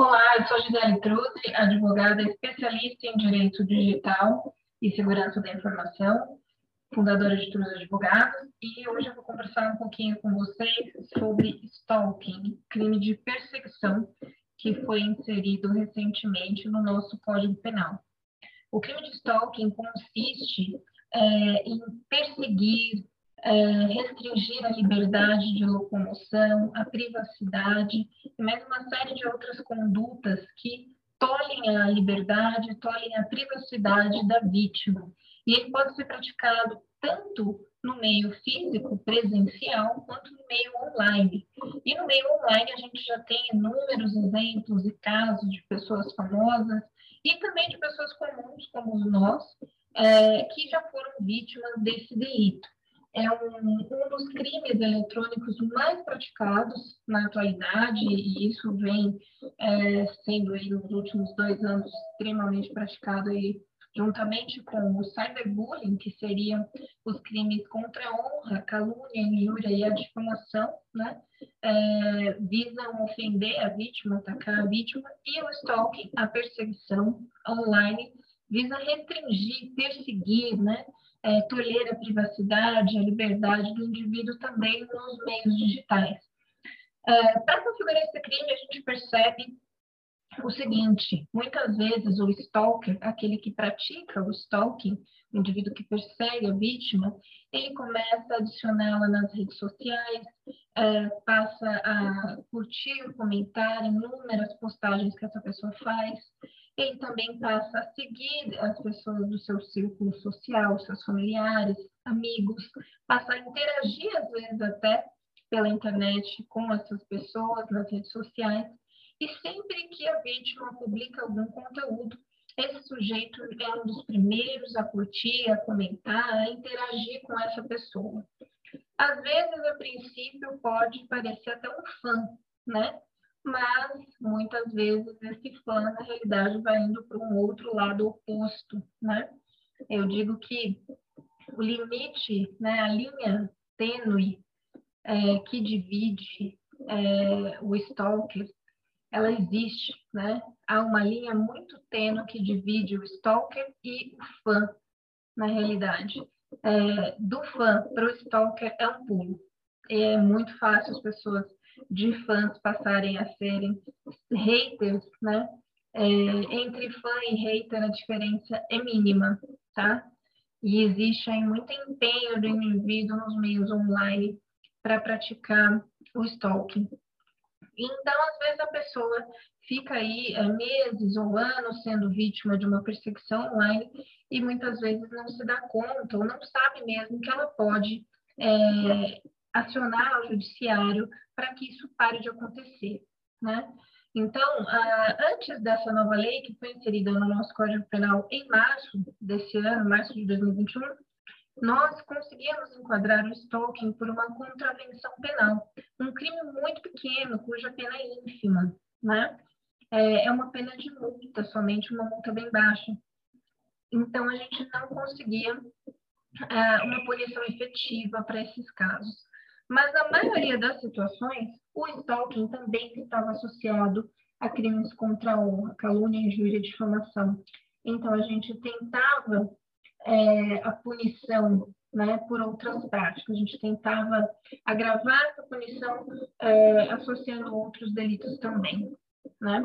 Olá, eu sou Gisele Truzzi, advogada especialista em Direito Digital e Segurança da Informação, fundadora de Truzzi Advogados, e hoje eu vou conversar um pouquinho com vocês sobre stalking, crime de perseguição que foi inserido recentemente no nosso Código Penal. O crime de stalking consiste é, em perseguir, é, restringir a liberdade de locomoção, a privacidade e mais uma série de outras condutas que tolhem a liberdade, tolhem a privacidade da vítima. E ele pode ser praticado tanto no meio físico, presencial, quanto no meio online. E no meio online a gente já tem inúmeros exemplos e casos de pessoas famosas e também de pessoas comuns, como nós, é, que já foram vítimas desse delito é um, um dos crimes eletrônicos mais praticados na atualidade, e isso vem é, sendo aí, nos últimos dois anos extremamente praticado aí, juntamente com o cyberbullying, que seriam os crimes contra a honra, calúnia, injúria e a difamação, né? É, visam ofender a vítima, atacar a vítima, e o stalking, a perseguição online, visa restringir, perseguir, né? É, tolher a privacidade, a liberdade do indivíduo também nos meios digitais. É, Para configurar esse crime, a gente percebe o seguinte: muitas vezes o stalker, aquele que pratica o stalking, o indivíduo que persegue a vítima, ele começa a adicioná-la nas redes sociais, é, passa a curtir, comentar inúmeras postagens que essa pessoa faz, ele também passa a seguir as pessoas do seu círculo social, seus familiares, amigos, passa a interagir, às vezes, até pela internet com essas pessoas nas redes sociais. E sempre que a vítima publica algum conteúdo, esse sujeito é um dos primeiros a curtir, a comentar, a interagir com essa pessoa. Às vezes, a princípio, pode parecer até um fã, né? Mas muitas vezes esse fã, na realidade, vai indo para um outro lado oposto, né? Eu digo que o limite, né, a linha tênue é, que divide é, o stalker, ela existe, né? Há uma linha muito tênue que divide o stalker e o fã, na realidade. É, do fã para o stalker é um pulo. É muito fácil as pessoas de fãs passarem a serem haters, né? É, entre fã e hater a diferença é mínima, tá? E existe aí muito empenho do indivíduo nos meios online para praticar o stalking. Então, às vezes, a pessoa fica aí é, meses ou anos sendo vítima de uma perseguição online e muitas vezes não se dá conta ou não sabe mesmo que ela pode é, acionar o judiciário para que isso pare de acontecer, né? Então, antes dessa nova lei, que foi inserida no nosso Código Penal em março desse ano, março de 2021, nós conseguimos enquadrar o stalking por uma contravenção penal, um crime muito pequeno, cuja pena é ínfima, né? É, é uma pena de multa, somente uma multa bem baixa. Então, a gente não conseguia uh, uma punição efetiva para esses casos. Mas na maioria das situações, o stalking também estava associado a crimes contra a honra, calúnia, injúria difamação. Então, a gente tentava é, a punição né, por outras práticas, a gente tentava agravar essa punição é, associando outros delitos também. Né?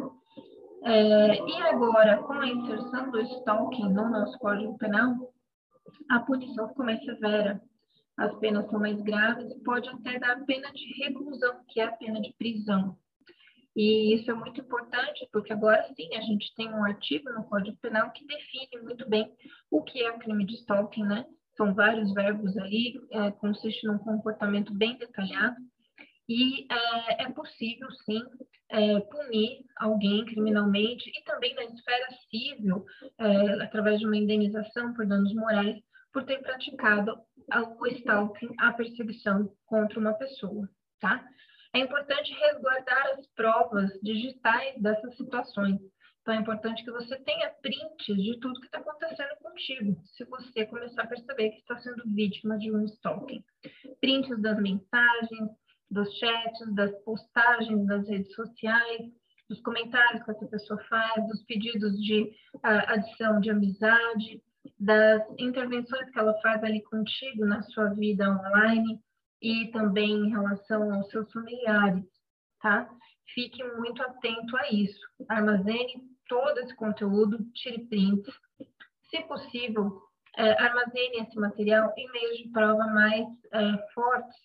É, e agora, com a inserção do stalking no nosso Código Penal, a punição ficou mais severa as penas são mais graves e pode até dar pena de reclusão, que é a pena de prisão. E isso é muito importante, porque agora sim a gente tem um artigo no Código Penal que define muito bem o que é o crime de stalking, né? São vários verbos ali, é, consiste num comportamento bem detalhado, e é, é possível sim é, punir alguém criminalmente e também na esfera civil, é, através de uma indenização por danos morais, por ter praticado o stalking, a perseguição contra uma pessoa, tá? É importante resguardar as provas digitais dessas situações. Então, é importante que você tenha prints de tudo que está acontecendo contigo, se você começar a perceber que está sendo vítima de um stalking. Prints das mensagens, dos chats, das postagens das redes sociais, dos comentários que essa pessoa faz, dos pedidos de uh, adição de amizade, das intervenções que ela faz ali contigo na sua vida online e também em relação aos seus familiares, tá? Fique muito atento a isso. Armazene todo esse conteúdo, tire prints. Se possível, é, armazene esse material em meios de prova mais é, fortes,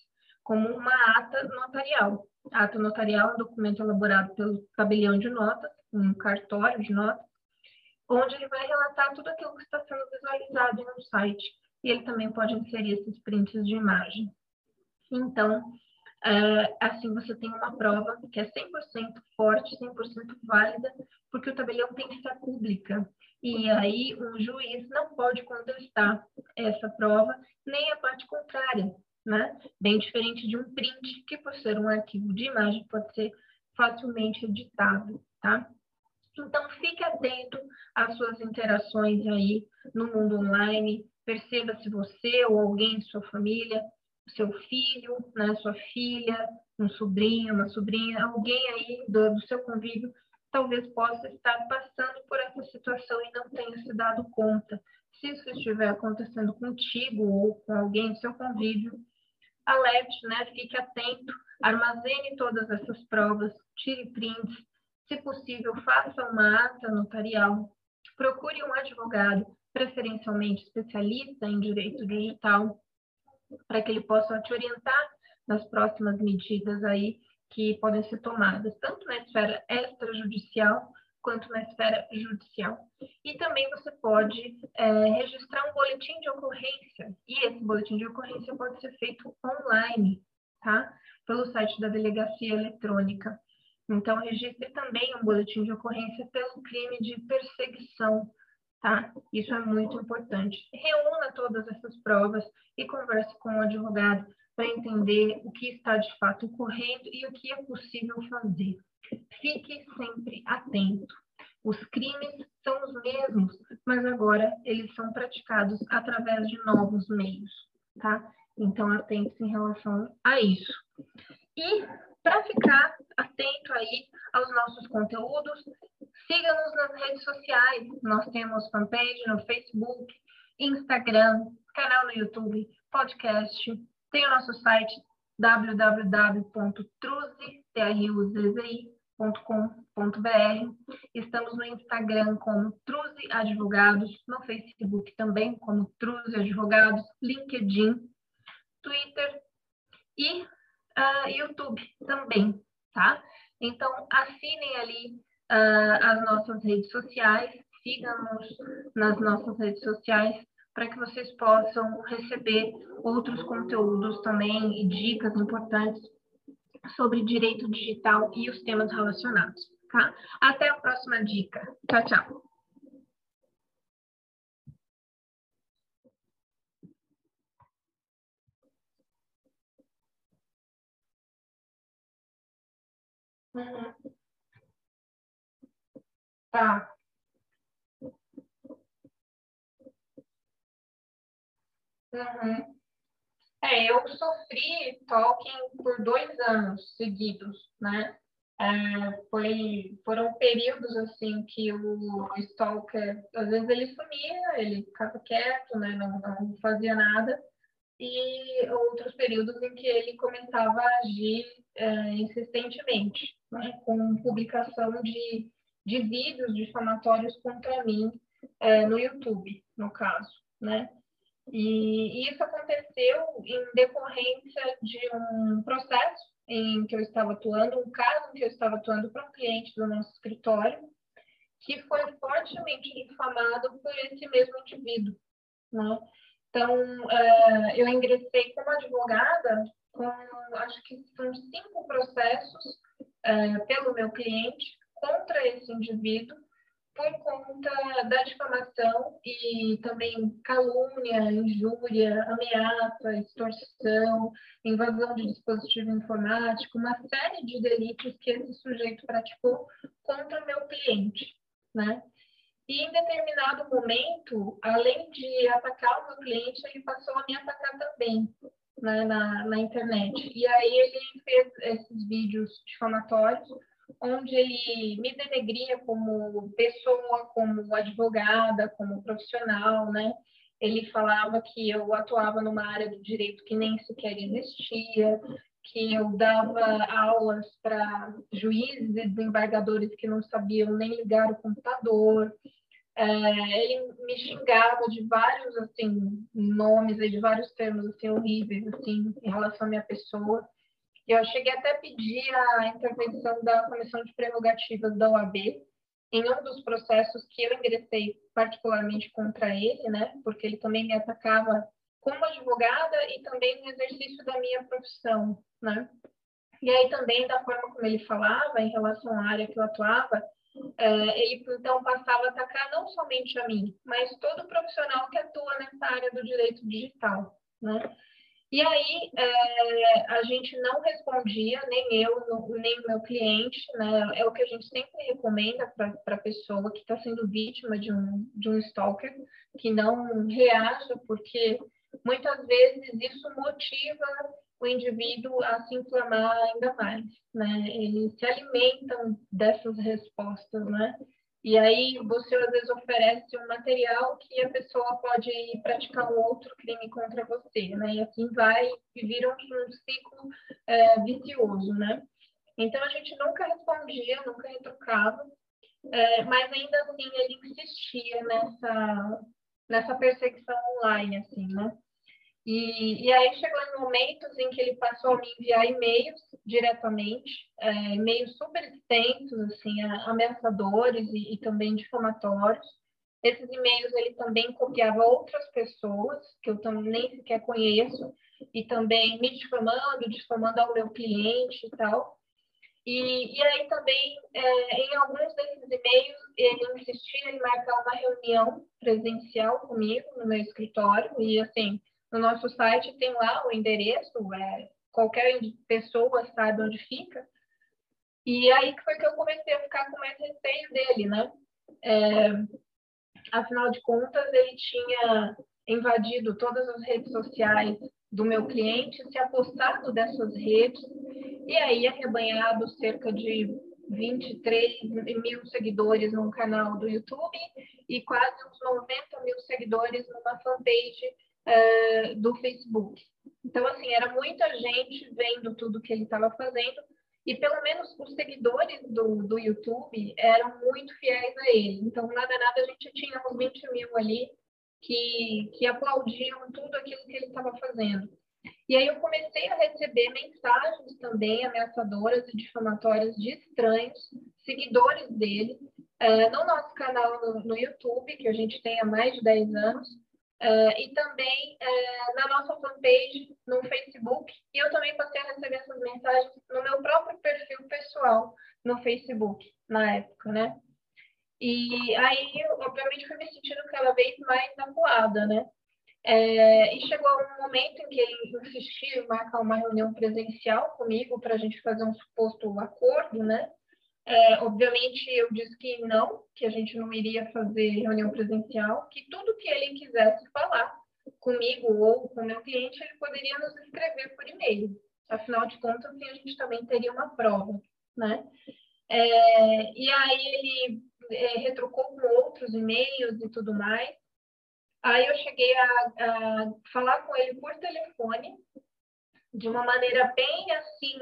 como uma ata notarial. Ata notarial é um documento elaborado pelo tabelião de notas, um cartório de notas, onde ele vai relatar tudo aquilo que está sendo visualizado no site. E ele também pode inserir esses prints de imagem. Então, é, assim você tem uma prova que é 100% forte, 100% válida, porque o tabelião tem que ser pública. E aí um juiz não pode contestar essa prova, nem a parte contrária, né? Bem diferente de um print, que por ser um arquivo de imagem pode ser facilmente editado, tá? Então, fique atento às suas interações aí no mundo online, perceba se você ou alguém de sua família seu filho, né, sua filha, um sobrinho, uma sobrinha, alguém aí do, do seu convívio talvez possa estar passando por essa situação e não tenha se dado conta. Se isso estiver acontecendo contigo ou com alguém do seu convívio, alerte, né? Fique atento, armazene todas essas provas, tire prints, se possível, faça uma ata notarial, procure um advogado, preferencialmente especialista em direito digital, para que ele possa te orientar nas próximas medidas aí que podem ser tomadas, tanto na esfera extrajudicial quanto na esfera judicial. E também você pode é, registrar um boletim de ocorrência, e esse boletim de ocorrência pode ser feito online, tá? Pelo site da delegacia eletrônica. Então, registre também um boletim de ocorrência pelo crime de perseguição tá? Isso é muito importante. Reúna todas essas provas e converse com o advogado para entender o que está de fato ocorrendo e o que é possível fazer. Fique sempre atento. Os crimes são os mesmos, mas agora eles são praticados através de novos meios, tá? Então, atente em relação a isso. E para ficar atento aí aos nossos conteúdos, Siga-nos nas redes sociais. Nós temos fanpage no Facebook, Instagram, canal no YouTube, podcast. Tem o nosso site www.truzi.com.br. Estamos no Instagram como Truzi Advogados, no Facebook também como Truzi Advogados, LinkedIn, Twitter e uh, YouTube também, tá? Então, assinem ali uh, as nossas redes sociais, sigam-nos nas nossas redes sociais para que vocês possam receber outros conteúdos também e dicas importantes sobre direito digital e os temas relacionados. Tá? Até a próxima dica. Tchau, tchau. Tá. Uhum. É, eu sofri talking por dois anos seguidos, né? É, foi, foram períodos assim que o stalker, às vezes ele sumia, ele ficava quieto, né? Não, não fazia nada, e outros períodos em que ele começava a agir é, insistentemente, né? com publicação de de vídeos difamatórios contra mim é, no YouTube, no caso, né? E isso aconteceu em decorrência de um processo em que eu estava atuando, um caso em que eu estava atuando para um cliente do nosso escritório, que foi fortemente difamado por esse mesmo indivíduo, né? Então, uh, eu ingressei como advogada com, acho que são cinco processos uh, pelo meu cliente, contra esse indivíduo por conta da difamação e também calúnia, injúria, ameaça, extorsão, invasão de dispositivo informático, uma série de delitos que esse sujeito praticou contra meu cliente, né? E em determinado momento, além de atacar o meu cliente, ele passou a me atacar também né, na, na internet. E aí ele fez esses vídeos difamatórios onde ele me denegria como pessoa, como advogada, como profissional, né? Ele falava que eu atuava numa área do direito que nem sequer existia, que eu dava aulas para juízes e desembargadores que não sabiam nem ligar o computador. É, ele me xingava de vários assim nomes, de vários termos assim horríveis assim em relação à minha pessoa. Eu cheguei até a pedir a intervenção da Comissão de Prerrogativas da OAB em um dos processos que eu ingressei particularmente contra ele, né? Porque ele também me atacava como advogada e também no exercício da minha profissão, né? E aí também da forma como ele falava em relação à área que eu atuava, é, ele então passava a atacar não somente a mim, mas todo profissional que atua nessa área do direito digital, né? E aí é, a gente não respondia, nem eu, nem meu cliente, né? É o que a gente sempre recomenda para a pessoa que está sendo vítima de um, de um stalker, que não reaja, porque muitas vezes isso motiva o indivíduo a se inflamar ainda mais, né? Eles se alimentam dessas respostas, né? E aí você às vezes oferece um material que a pessoa pode praticar um outro crime contra você, né? E assim vai e vira um, ciclo é, vicioso, né? Então a gente nunca respondia, nunca retrucava, é, mas ainda assim ele insistia nessa nessa perseguição online, assim, né? E, e aí chegou em momentos em que ele passou a me enviar e-mails diretamente, é, e-mails super extensos, assim, ameaçadores e, e também difamatórios. Esses e-mails ele também copiava outras pessoas que eu também nem sequer conheço e também me difamando, difamando ao meu cliente e tal. E, e aí também, é, em alguns desses e-mails, ele insistia em marcar uma reunião presencial comigo no meu escritório e assim no nosso site tem lá o endereço, é, qualquer pessoa sabe onde fica. E aí que foi que eu comecei a ficar com mais receio dele, né? É, afinal de contas, ele tinha invadido todas as redes sociais do meu cliente, se apostado dessas redes, e aí arrebanhado cerca de 23 mil seguidores no canal do YouTube e quase uns 90 mil seguidores numa fanpage uh, do Facebook. Então, assim, era muita gente vendo tudo que ele estava fazendo e pelo menos os seguidores do, do YouTube eram muito fiéis a ele. Então, nada, nada, a gente tinha uns 20 mil ali que, que aplaudiam tudo aquilo que ele estava fazendo. E aí eu comecei a receber mensagens também ameaçadoras e difamatórias de estranhos, seguidores dele, uh, no nosso canal no, no, YouTube, que a gente tem há mais de 10 anos, Uh, e também uh, na nossa fanpage no Facebook. E eu também passei a receber essas mensagens no meu próprio perfil pessoal no Facebook, na época, né? E aí, obviamente, fui me sentindo cada vez mais acuada, né? É, e chegou um momento em que ele insistiu em marcar uma reunião presencial comigo para a gente fazer um suposto acordo, né? É, obviamente, eu disse que não, que a gente não iria fazer reunião presencial, que tudo que ele quisesse falar comigo ou com meu cliente, ele poderia nos escrever por e-mail. Afinal de contas, assim, a gente também teria uma prova, né? É, e aí ele é, retrucou com outros e-mails e tudo mais. Aí eu cheguei a, a falar com ele por telefone, de uma maneira bem assim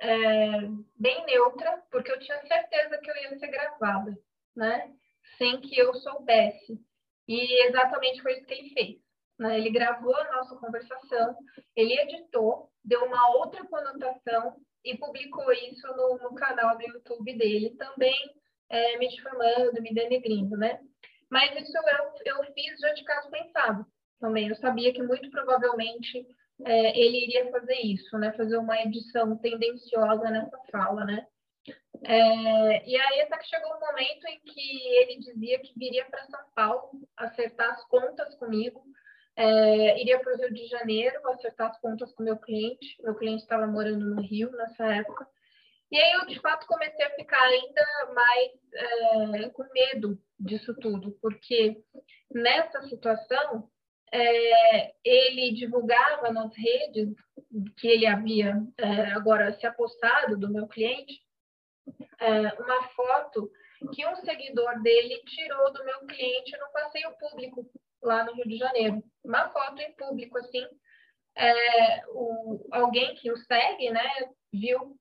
é, bem neutra, porque eu tinha certeza que eu ia ser gravada, né? Sem que eu soubesse. E exatamente foi isso que ele fez. Né? Ele gravou a nossa conversação, ele editou, deu uma outra conotação e publicou isso no, no canal do YouTube dele, também é, me difamando, me denegrindo, né? Mas isso eu, eu fiz já de caso pensado também. Eu sabia que muito provavelmente é, ele iria fazer isso, né? Fazer uma edição tendenciosa nessa fala, né? É, e aí até que chegou um momento em que ele dizia que viria para São Paulo acertar as contas comigo, é, iria para o Rio de Janeiro acertar as contas com meu cliente. Meu cliente estava morando no Rio nessa época. E aí eu, de fato, comecei a ficar ainda mais é, com medo disso tudo, porque nessa situação é, ele divulgava nas redes que ele havia é, agora se apostado do meu cliente é, uma foto que um seguidor dele tirou do meu cliente no passeio público lá no Rio de Janeiro. Uma foto em público, assim. É, o, alguém que o segue, né, viu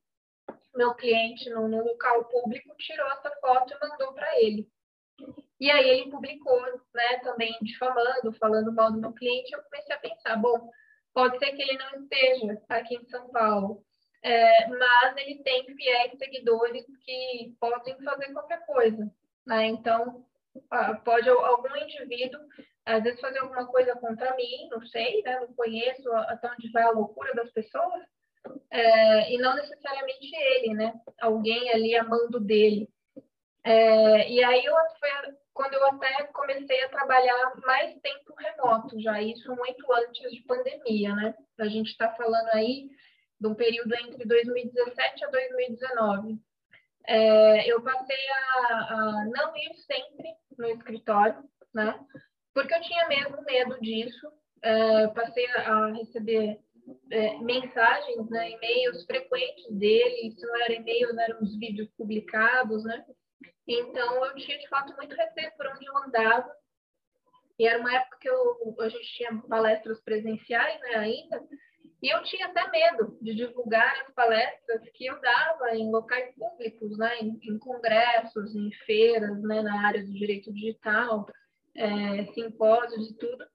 meu cliente no, no local público, tirou essa foto e mandou para ele. E aí ele publicou, né, também difamando, falando mal do meu cliente. Eu comecei a pensar, bom, pode ser que ele não esteja aqui em São Paulo, é, mas ele tem fiéis seguidores que podem fazer qualquer coisa, né? Então, pode algum indivíduo às vezes fazer alguma coisa contra mim, não sei, né? Não conheço até onde vai a loucura das pessoas, é, e não necessariamente ele, né? Alguém ali amando dele. É, e aí eu, foi quando eu até comecei a trabalhar mais tempo remoto, já isso muito antes de pandemia, né? A gente está falando aí de um período entre 2017 a 2019. É, eu passei a, a, não ir sempre no escritório, né? Porque eu tinha mesmo medo disso. É, passei a, receber é, mensagens, né, e-mails frequentes dele, se não eram e-mails, eram os vídeos publicados, né? Então, eu tinha, de fato, muito receio por onde eu andava. E era uma época que eu, a gente tinha palestras presenciais, né, ainda, e eu tinha até medo de divulgar as palestras que eu dava em locais públicos, né, em, em congressos, em feiras, né, na área do direito digital, é, simpósios e tudo,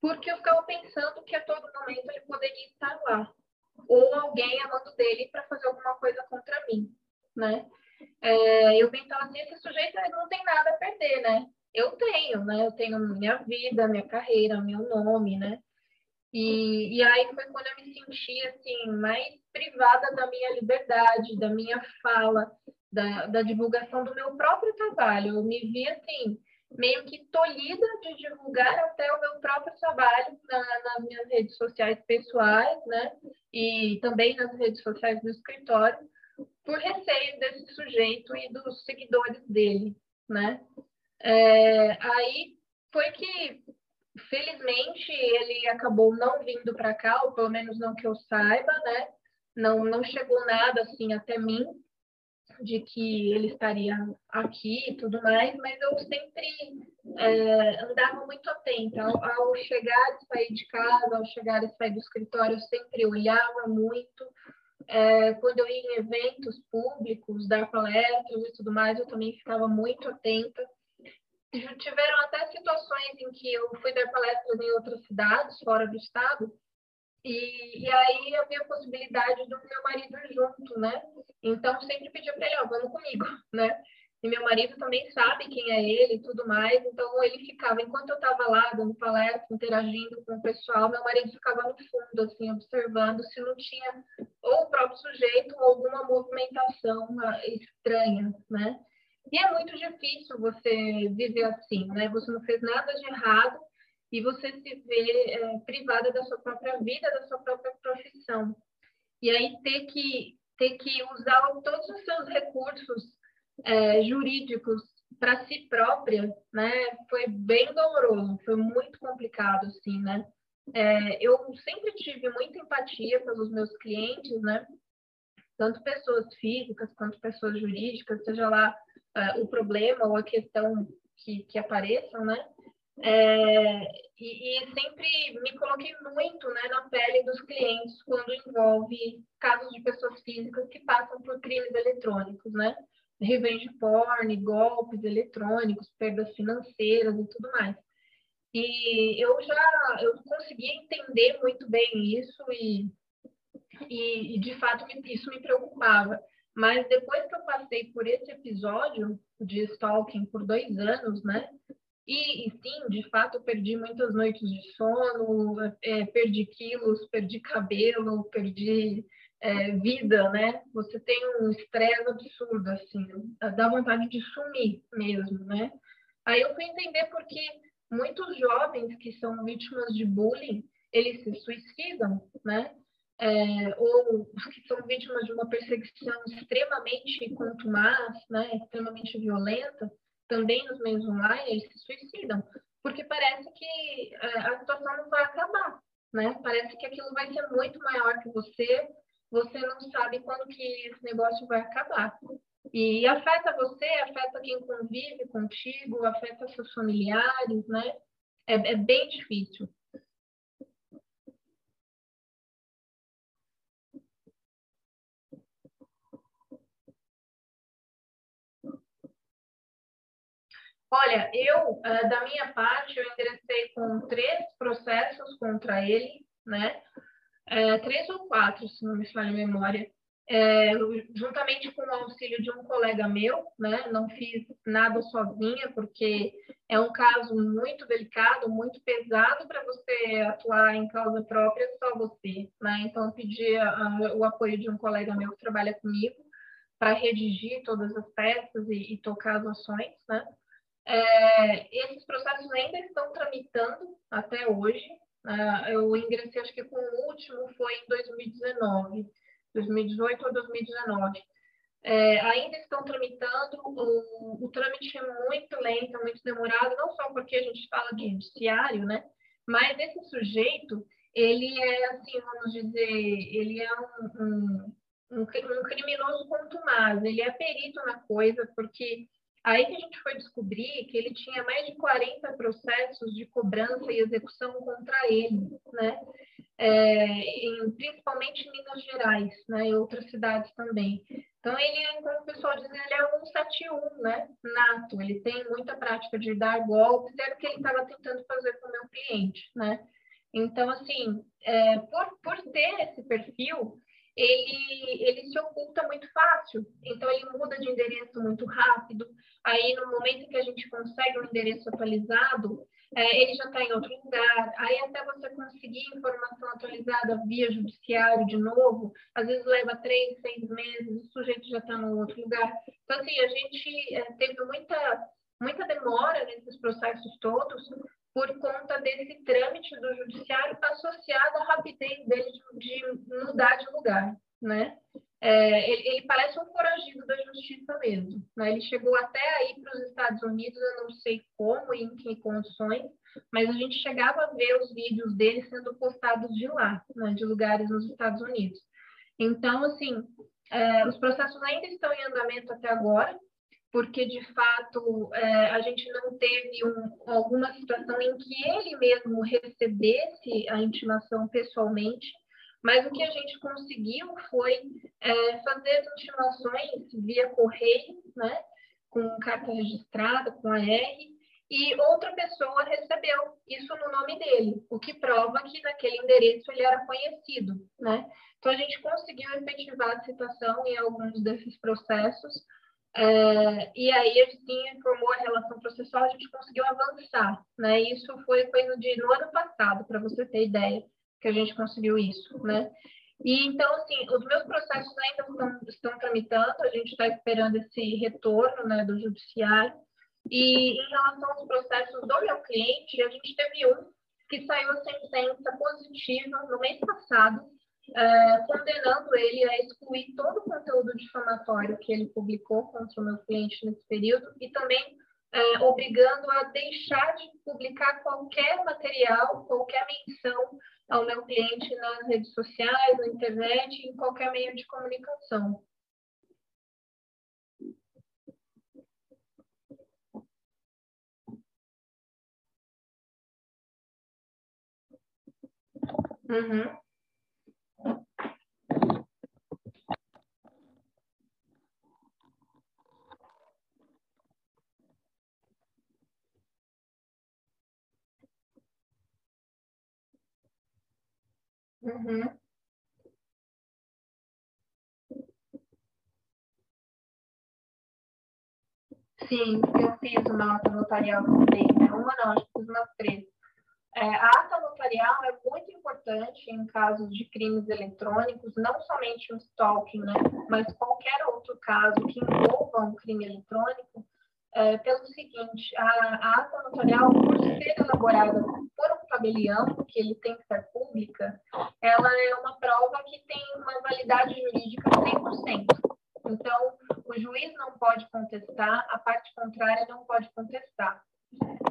porque eu ficava pensando que a todo momento ele poderia estar lá, ou alguém amando dele para fazer alguma coisa contra mim, né? É, eu pensava assim, esse sujeito não tem nada a perder, né? Eu tenho, né? Eu tenho minha vida, minha carreira, meu nome, né? E, e aí foi quando eu me senti assim mais privada da minha liberdade, da minha fala, da, da divulgação do meu próprio trabalho. Eu me vi assim meio que tolhida de divulgar até o meu próprio trabalho na, nas minhas redes sociais pessoais, né? E também nas redes sociais do escritório, por receio desse sujeito e dos seguidores dele, né? É, aí foi que felizmente ele acabou não vindo para cá, ou pelo menos não que eu saiba, né? Não, não chegou nada assim até mim de que ele estaria aqui e tudo mais, mas eu sempre é, andava muito atenta. Ao, ao, chegar e sair de casa, ao chegar e sair do escritório, eu sempre olhava muito. É, quando eu ia em eventos públicos, dar palestras e tudo mais, eu também ficava muito atenta tiveram até situações em que eu fui dar palestras em outras cidades, fora do estado, e, e aí havia a possibilidade do meu marido junto, né? Então, sempre pedia para ele, ó, vamos comigo, né? E meu marido também sabe quem é ele e tudo mais, então ele ficava, enquanto eu estava lá dando palestra, interagindo com o pessoal, meu marido ficava no fundo, assim, observando se não tinha ou o próprio sujeito ou alguma movimentação ah, estranha, né? E é muito difícil você viver assim, né? Você não fez nada de errado e você se vê é, privada da sua própria vida, da sua própria profissão. E aí ter que ter que usar todos os seus recursos é, jurídicos para si própria, né? Foi bem doloroso, foi muito complicado, assim, né? É, eu sempre tive muita empatia pelos meus clientes, né? Tanto pessoas físicas quanto pessoas jurídicas, seja lá uh, o problema ou a questão que, que apareçam, né? É, e, e, sempre me coloquei muito né, na pele dos clientes quando envolve casos de pessoas físicas que passam por crimes eletrônicos, né? Revenge porn, golpes eletrônicos, perdas financeiras e tudo mais. E eu já eu consegui entender muito bem isso e, e, e de fato isso me preocupava. Mas depois que eu passei por esse episódio de stalking por dois anos, né? E, e sim, de fato, eu perdi muitas noites de sono, é, perdi quilos, perdi cabelo, perdi é, vida, né? Você tem um estresse absurdo, assim, dá vontade de sumir mesmo, né? Aí eu fui entender porque muitos jovens que são vítimas de bullying, eles se suicidam, né? é, ou que são vítimas de uma perseguição extremamente contumaz, né, extremamente violenta, também nos meios online, eles se suicidam, porque parece que é, a situação não vai acabar, né? Parece que aquilo vai ser muito maior que você, você não sabe quando que esse negócio vai acabar. E afeta você, afeta quem convive contigo, afeta seus familiares, né? É, é bem difícil. Olha, eu, eh, da minha parte, eu ingressei com três processos contra ele, né? É, três ou quatro, se não me falha a memória, é, juntamente com o auxílio de um colega meu, né? Não fiz nada sozinha, porque é um caso muito delicado, muito pesado para você atuar em causa própria, só você, né? Então, eu pedi a, o apoio de um colega meu que trabalha comigo para redigir todas as peças e, e tocar as ações, né? É, esses processos ainda estão tramitando até hoje. Uh, eu ingressei, acho que com o último foi em 2019, 2018 ou 2019. É, ainda estão tramitando, o, o trâmite é muito lento, muito demorado, não só porque a gente fala de judiciário, né? Mas esse sujeito, ele é, assim, vamos dizer, ele é um, um, um, um criminoso contumaz, ele é perito na coisa, porque Aí que a gente foi descobrir que ele tinha mais de 40 processos de cobrança e execução contra ele, né? É, em, principalmente em Minas Gerais, né? E outras cidades também. Então, ele, como o pessoal diz, ele é um 71, né? Nato. Ele tem muita prática de dar golpes, era o que ele estava tentando fazer com o meu cliente, né? Então, assim, é, por, por ter esse perfil, ele, ele se oculta muito fácil. Então, ele muda de endereço muito rápido. Aí, no momento que a gente consegue um endereço atualizado, é, ele já está em outro lugar. Aí, até você conseguir informação atualizada via judiciário de novo, às vezes leva três, seis meses, o sujeito já está no outro lugar. Então, assim, a gente é, teve muita, muita demora nesses processos todos, por conta desse trâmite do judiciário associado à rapidez dele de, de mudar de lugar, né? É, ele, ele, parece um foragido da justiça mesmo. Né? Ele chegou até aí para os Estados Unidos, eu não sei como e em que condições, mas a gente chegava a ver os vídeos dele sendo postados de lá, né? de lugares nos Estados Unidos. Então, assim, é, os processos ainda estão em andamento até agora, porque de fato é, a gente não teve um, alguma situação em que ele mesmo recebesse a intimação pessoalmente, mas o que a gente conseguiu foi é, fazer as intimações via correio, né, com carta registrada, com a R, e outra pessoa recebeu isso no nome dele, o que prova que naquele endereço ele era conhecido, né? Então a gente conseguiu efetivar a citação em alguns desses processos, é, e aí, assim, formou a relação processual, a gente conseguiu avançar, né? Isso foi coisa de no ano passado, para você ter ideia, que a gente conseguiu isso, né? E então, assim, os meus processos ainda estão, estão tramitando, a gente está esperando esse retorno, né, do judiciário. E em relação aos processos do meu cliente, a gente teve um que saiu a sentença positiva no mês passado, é, condenando ele a excluir todo o conteúdo difamatório que ele publicou contra o meu cliente nesse período e também é, obrigando a deixar de publicar qualquer material, qualquer menção ao meu cliente nas redes sociais, na internet, em qualquer meio de comunicação. Uhum. Uhum. Sim, eu fiz uma ata notarial também, né? Uma não, acho que fiz umas três. É, a ata notarial é muito importante em casos de crimes eletrônicos, não somente o stalking, né? Mas qualquer outro caso que envolva um crime eletrônico, é, pelo seguinte, a, a ata notarial, por ser elaborada por um tabelião, que ele tem que ser pública, ela é uma prova que tem uma validade jurídica 100%. Então, o juiz não pode contestar, a parte contrária não pode contestar.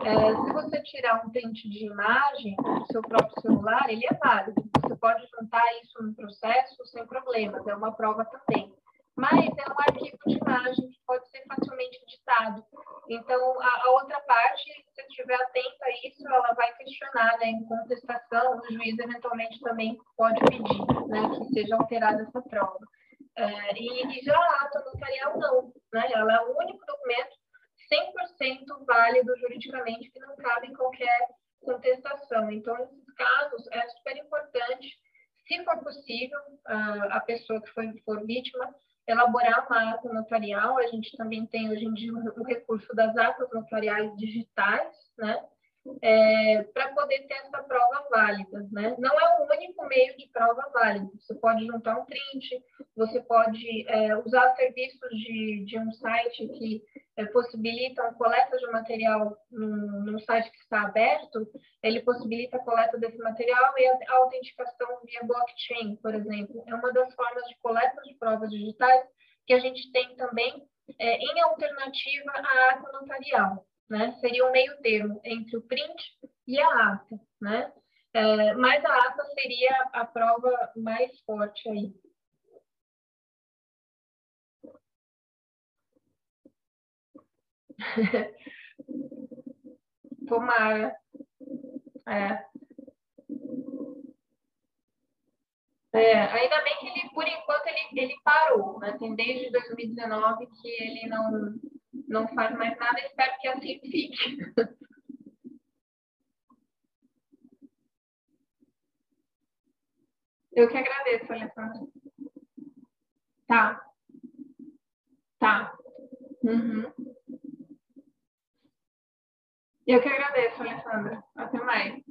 É, se você tirar um print de imagem do seu próprio celular, ele é válido. Você pode juntar isso no processo sem problemas, é uma prova também. mas é um arquivo de imagem que pode ser facilmente editado. Então, a, a outra parte, se estiver atento a isso, ela vai questionar, né, em contestação, o juiz eventualmente também pode pedir, né, que seja alterada essa prova. É, e, e, já a ata notarial não, né, ela é o único documento 100% válido juridicamente que não cabe em qualquer contestação. Então, nesses casos, é super importante, se for possível, a pessoa que foi, for vítima elaborar uma ata notarial. A gente também tem hoje em dia o recurso das atas notariais digitais, né? É, para poder ter essa prova válida, né? Não é o único meio de prova válida. Você pode juntar um print, você pode é, usar serviços de, de um site que é, possibilita a coleta de material num, num, site que está aberto, ele possibilita a coleta desse material e a, a autenticação via blockchain, por exemplo. É uma das formas de coleta de provas digitais que a gente tem também é, em alternativa à ata notarial né? Seria um meio termo entre o print e a ata, né? É, mas a ata seria a prova mais forte aí. Tomara. É. É, ainda bem que ele, por enquanto, ele, ele parou, né? Tem desde 2019 que ele não, não faz mais nada, espero que assim fique. Eu que agradeço, Alessandra. Tá. Tá. Uhum. Eu que agradeço, Alessandra. Até mais.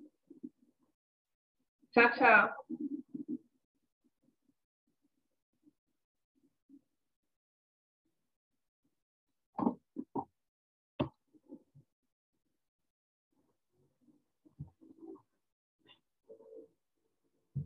Tchau, tchau.